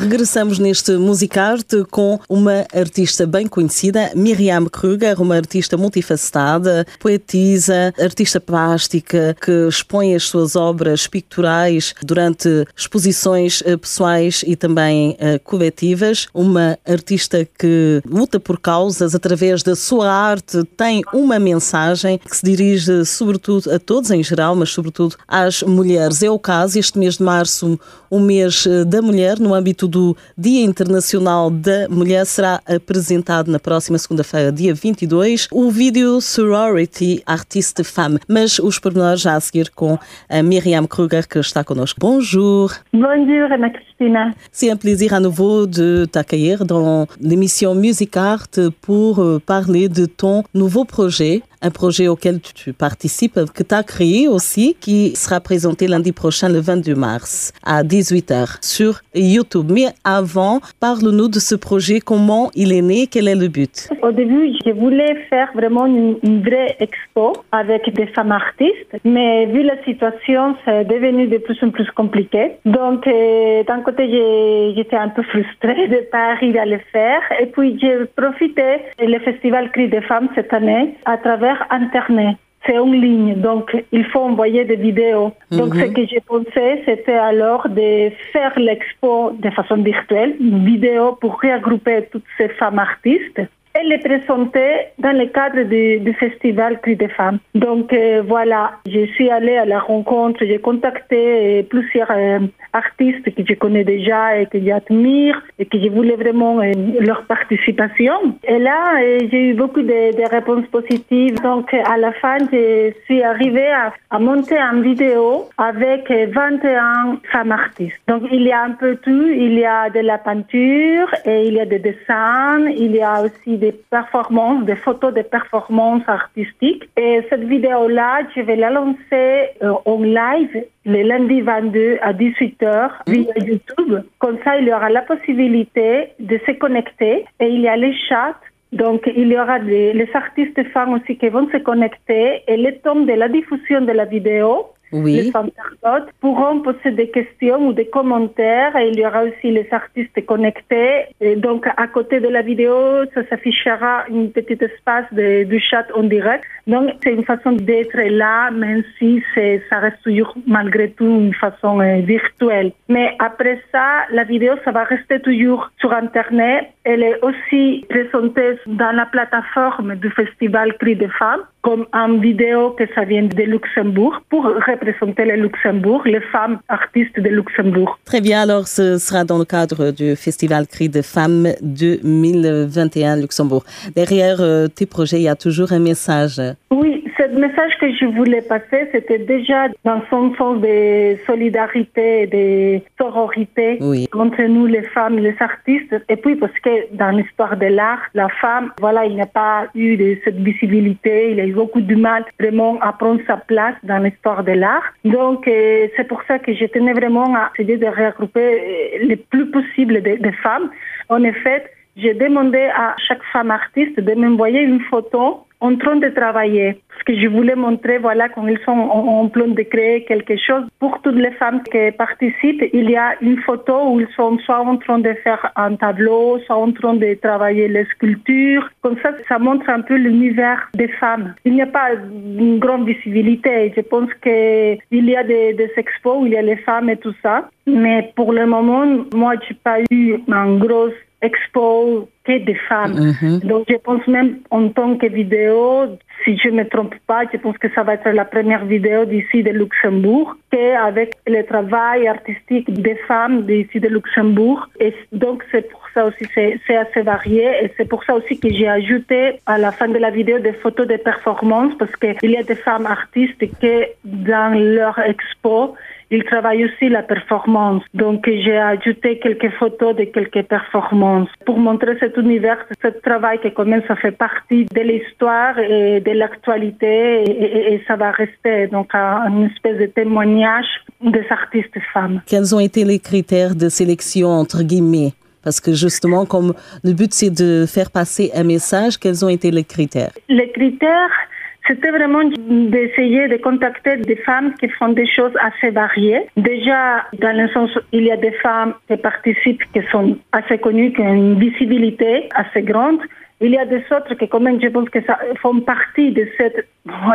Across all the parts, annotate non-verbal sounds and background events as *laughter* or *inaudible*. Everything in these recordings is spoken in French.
Regressamos neste Musicarte com uma artista bem conhecida, Miriam Kruger, uma artista multifacetada, poetisa, artista plástica, que expõe as suas obras picturais durante exposições eh, pessoais e também uh, coletivas. Uma artista que luta por causas através da sua arte, tem uma mensagem que se dirige sobretudo a todos em geral, mas sobretudo às mulheres. É o caso, este mês de março, o mês eh, da mulher, no âmbito do Dia Internacional da Mulher será apresentado na próxima segunda-feira, dia 22, o vídeo Sorority Artiste Femme. Mas os pormenores já a seguir com a Myriam Kruger, que está connosco. Bonjour. Bonjour, Ana Cristina. C'est un plaisir à nouveau de t'accueillir dans l'émission Music Art pour euh, parler de ton nouveau projet un projet auquel tu participes, que tu as créé aussi, qui sera présenté lundi prochain, le 22 mars, à 18h sur YouTube. Mais avant, parle-nous de ce projet, comment il est né, quel est le but? Au début, je voulais faire vraiment une, vraie expo avec des femmes artistes, mais vu la situation, c'est devenu de plus en plus compliqué. Donc, euh, d'un côté, j'étais un peu frustrée de ne pas arriver à le faire. Et puis, j'ai profité du festival Cri des femmes cette année à travers Internet. C'est en ligne, donc il faut envoyer des vidéos. Donc ce mhm. que j'ai pensé, c'était alors de faire l'expo de façon virtuelle, une vidéo pour regrouper toutes ces femmes artistes elle est présentée dans le cadre du, festival Cri des femmes. Donc euh, voilà, je suis allée à la rencontre, j'ai contacté euh, plusieurs euh, artistes que je connais déjà et que j'admire et que je voulais vraiment leur participation. Et là, j'ai eu beaucoup de, réponses positives. Donc à la fin, je suis arrivée à, à monter une vidéo avec 21 femmes artistes. Donc il y a un peu tout, il y a de la peinture et il y a des dessins, il y a aussi des performances, des photos de performances artistiques. Et cette vidéo-là, je vais la lancer euh, en live le lundi 22 à 18h via YouTube. Comme ça, il y aura la possibilité de se connecter et il y a les chats donc, il y aura les artistes femmes aussi qui vont se connecter et le temps de la diffusion de la vidéo, oui. Les internautes pourront poser des questions ou des commentaires il y aura aussi les artistes connectés. Donc, à côté de la vidéo, ça s'affichera une petite espace de, du chat en direct. Donc, c'est une façon d'être là, même si ça reste toujours malgré tout une façon euh, virtuelle. Mais après ça, la vidéo, ça va rester toujours sur Internet. Elle est aussi présentée dans la plateforme du festival Cri des femmes comme en vidéo que ça vient de Luxembourg pour représenter le Luxembourg, les femmes artistes de Luxembourg. Très bien, alors ce sera dans le cadre du Festival Cri de Femmes 2021 Luxembourg. Derrière euh, tes projets, il y a toujours un message. Oui, ce message que je voulais passer, c'était déjà dans son sens de solidarité, de sororité entre nous, les femmes, les artistes. Et puis parce que dans l'histoire de l'art, la femme, voilà, il n'a pas eu de cette visibilité, il a eu beaucoup de mal vraiment à prendre sa place dans l'histoire de l'art. Donc euh, c'est pour ça que je tenais vraiment à essayer de regrouper euh, le plus possible de, de femmes. En effet, j'ai demandé à chaque femme artiste de m'envoyer une photo en train de travailler. Parce que je voulais montrer, voilà, quand ils sont en, plan de créer quelque chose. Pour toutes les femmes qui participent, il y a une photo où ils sont soit en train de faire un tableau, soit en train de travailler les sculptures. Comme ça, ça montre un peu l'univers des femmes. Il n'y a pas une grande visibilité. Je pense qu'il y a des, des expos où il y a les femmes et tout ça. Mais pour le moment, moi, je n'ai pas eu un gros expo des femmes. Mm-hmm. Donc je pense même en tant que vidéo, si je ne me trompe pas, je pense que ça va être la première vidéo d'ici de Luxembourg, avec le travail artistique des femmes d'ici de Luxembourg. Et donc c'est pour ça aussi, c'est assez varié. Et c'est pour ça aussi que j'ai ajouté à la fin de la vidéo des photos de performance, parce qu'il y a des femmes artistes qui, dans leur expo, il travaille aussi la performance. Donc j'ai ajouté quelques photos de quelques performances pour montrer cet univers, ce travail qui commence à faire partie de l'histoire et de l'actualité et, ça va rester donc une espèce de témoignage des artistes femmes. Quels ont été les critères de sélection entre guillemets? Parce que justement, comme le but c'est de faire passer un message, quels ont été les critères? Les critères, c'était vraiment d'essayer de contacter des femmes qui font des choses assez variées. Déjà, dans le sens où il y a des femmes qui participent, qui sont assez connues, qui ont une visibilité assez grande. Il y a des autres qui, quand même, je pense que ça font partie de cette,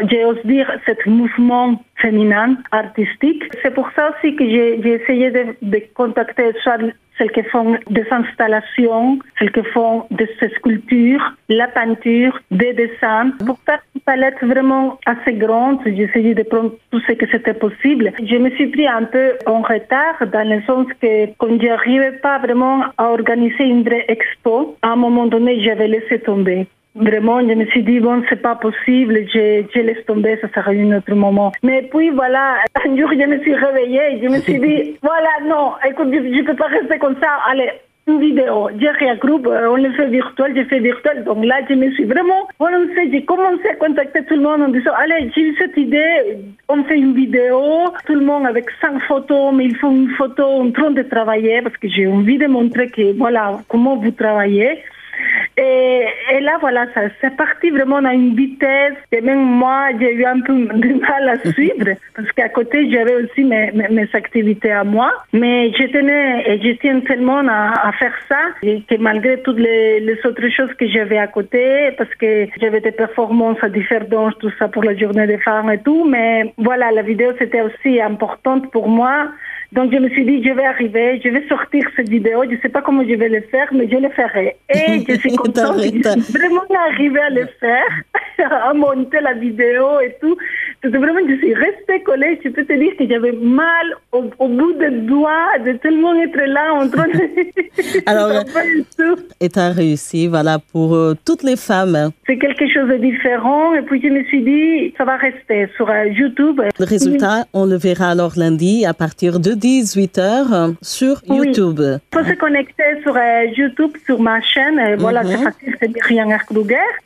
j'ose dire, cet mouvement féminin artistique. C'est pour ça aussi que j'ai essayé de, de contacter soit celles qui font des installations, celles qui font des sculptures, la peinture, des dessins. Pour faire une palette vraiment assez grande, j'ai essayé de prendre tout ce que c'était possible. Je me suis pris un peu en retard dans le sens que quand j'arrivais pas vraiment à organiser une vraie expo, à un moment donné, j'avais laissé tomber. Vraiment, je me suis dit, bon, c'est pas possible, je, je laisse tomber, ça sera un autre moment. Mais puis voilà, *laughs* un jour, je me suis réveillée, je me suis dit, *laughs* voilà, non, écoute, je, ne peux pas rester comme ça, allez, une vidéo. J'ai un groupe, euh, on le fait virtuel, j'ai fait virtuel. Donc là, je me suis vraiment sait, j'ai commencé à contacter tout le monde en disant, allez, j'ai eu cette idée, on fait une vidéo, tout le monde avec cinq photos, mais il faut une photo en train de travailler parce que j'ai envie de montrer que, voilà, comment vous travaillez. Et, et, là, voilà, ça c'est parti vraiment à une vitesse et même moi, j'ai eu un peu de mal à suivre *laughs* parce qu'à côté, j'avais aussi mes, mes, activités à moi. Mais je tenais et je tiens tellement à, à faire ça et que malgré toutes les, les autres choses que j'avais à côté, parce que j'avais des performances à différentes, tout ça pour la journée des femmes et tout, mais voilà, la vidéo c'était aussi importante pour moi donc je me suis dit, je vais arriver, je vais sortir cette vidéo, je ne sais pas comment je vais le faire, mais je le ferai. Et je suis *laughs* contente, je suis vraiment arrivée à le faire, *laughs* à monter la vidéo et tout. Vraiment, je suis restée collée, je peux te dire que j'avais mal au, bout des doigts de tellement être là en train de... *laughs* Alors, *laughs* et tu as réussi, voilà, pour euh, toutes les femmes. C'est quelque chose de différent et puis je me suis dit, ça va rester sur euh, YouTube. Le résultat, on le verra alors lundi à partir de 18h sur YouTube. Il faut se connecter sur euh, YouTube, sur ma chaîne. Voilà, c'est mhm. facile, c'est Myriam.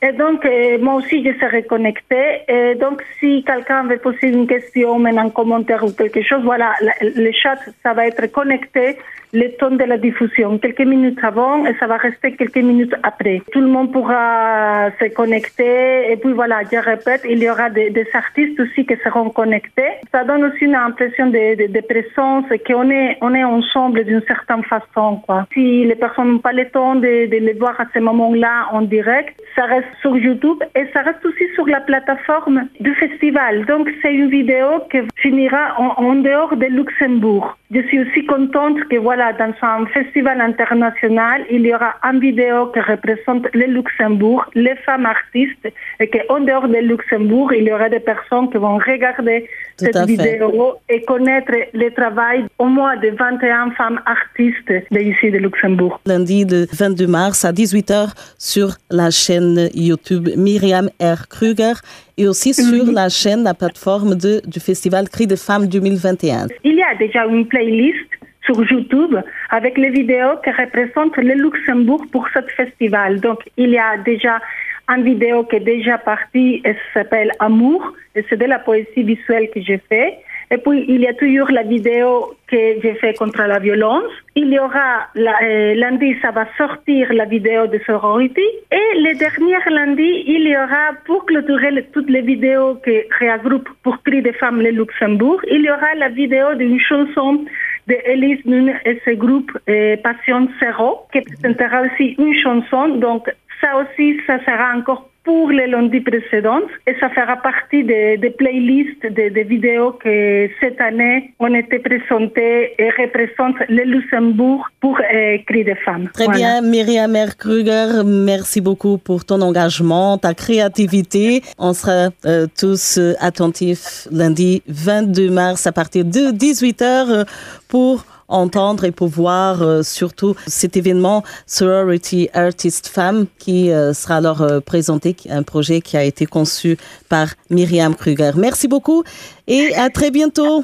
Et donc, moi aussi, je serai connectée. Et donc, si quelqu'un veut poser une question, même un commentaire ou quelque chose, voilà, le chat, ça va être connecté le temps de la diffusion, quelques minutes avant et ça va rester quelques minutes après. Tout le monde pourra se connecter et puis voilà, je répète, il y aura des, artistes aussi qui seront connectés. Ça donne aussi une impression de, de présence qu'on est, on est ensemble d'une certaine façon. Quoi. Si les personnes n'ont pas le temps de, de les voir à ce moment-là en direct, ça reste sur YouTube et ça reste aussi sur la plateforme du festival. Donc c'est une vidéo qui finira en, en dehors de Luxembourg. Je suis aussi contente que voilà, dans un festival international, il y aura une vidéo qui représente le Luxembourg, les femmes artistes, et qu'en dehors de Luxembourg, il y aura des personnes qui vont regarder cette vidéo et connaître le travail au moins de 21 femmes artistes d'ici de Luxembourg. Lundi, le 22 mars à 18h sur la chaîne YouTube Myriam R. Kruger et aussi sur la chaîne, la plateforme de, du Festival Cri de Femmes 2021. Il y a déjà une playlist sur YouTube avec les vidéos qui représentent le Luxembourg pour ce festival. Donc, il y a déjà une vidéo qui est déjà partie et s'appelle Amour, et c'est de la poésie visuelle que j'ai fait. Et puis, il y a toujours la vidéo que j'ai fait contre la violence. Il y aura, euh, lundi, ça va sortir la vidéo de sorority. Et le dernier lundi, il y aura, pour clôturer toutes les vidéos que regroupent pour Cri des femmes le Luxembourg, il y aura la vidéo d'une chanson de Elise Nune et ce groupe euh, Passion Zéro, qui présentera aussi une chanson. Donc, ça aussi, ça sera encore pour les lundis précédents et ça fera partie des, playlists de, vidéos que cette année ont été présentées et représentent le Luxembourg pour euh, Cris des femmes. Très bien, Myriam Kruger, merci beaucoup pour ton engagement, ta créativité. On sera euh, tous euh, attentifs lundi 22 mars à partir de 18h pour entendre et pour voir euh, surtout cet événement Sorority Artist Femme qui euh, sera alors euh, présenté, un projet qui a été conçu par Myriam Kruger. Merci beaucoup et à très bientôt.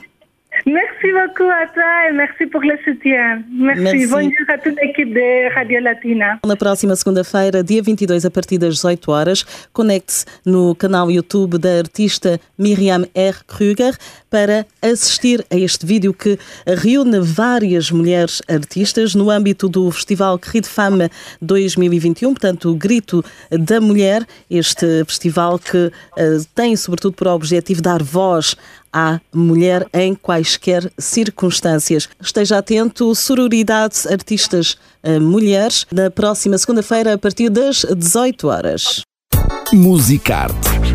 Merci beaucoup à toi et merci pour le soutien. Merci. merci. Bom dia a toda a equipe de Radio Latina. Na próxima segunda-feira, dia 22, a partir das 18 horas, conecte-se no canal YouTube da artista Miriam R. Kruger para assistir a este vídeo que reúne várias mulheres artistas no âmbito do Festival Cri de Fama 2021, portanto, o Grito da Mulher, este festival que uh, tem, sobretudo, por objetivo dar voz à mulher em quaisquer circunstâncias. Esteja atento, Sororidade Artistas eh, Mulheres, na próxima segunda-feira, a partir das 18 horas. Musicarte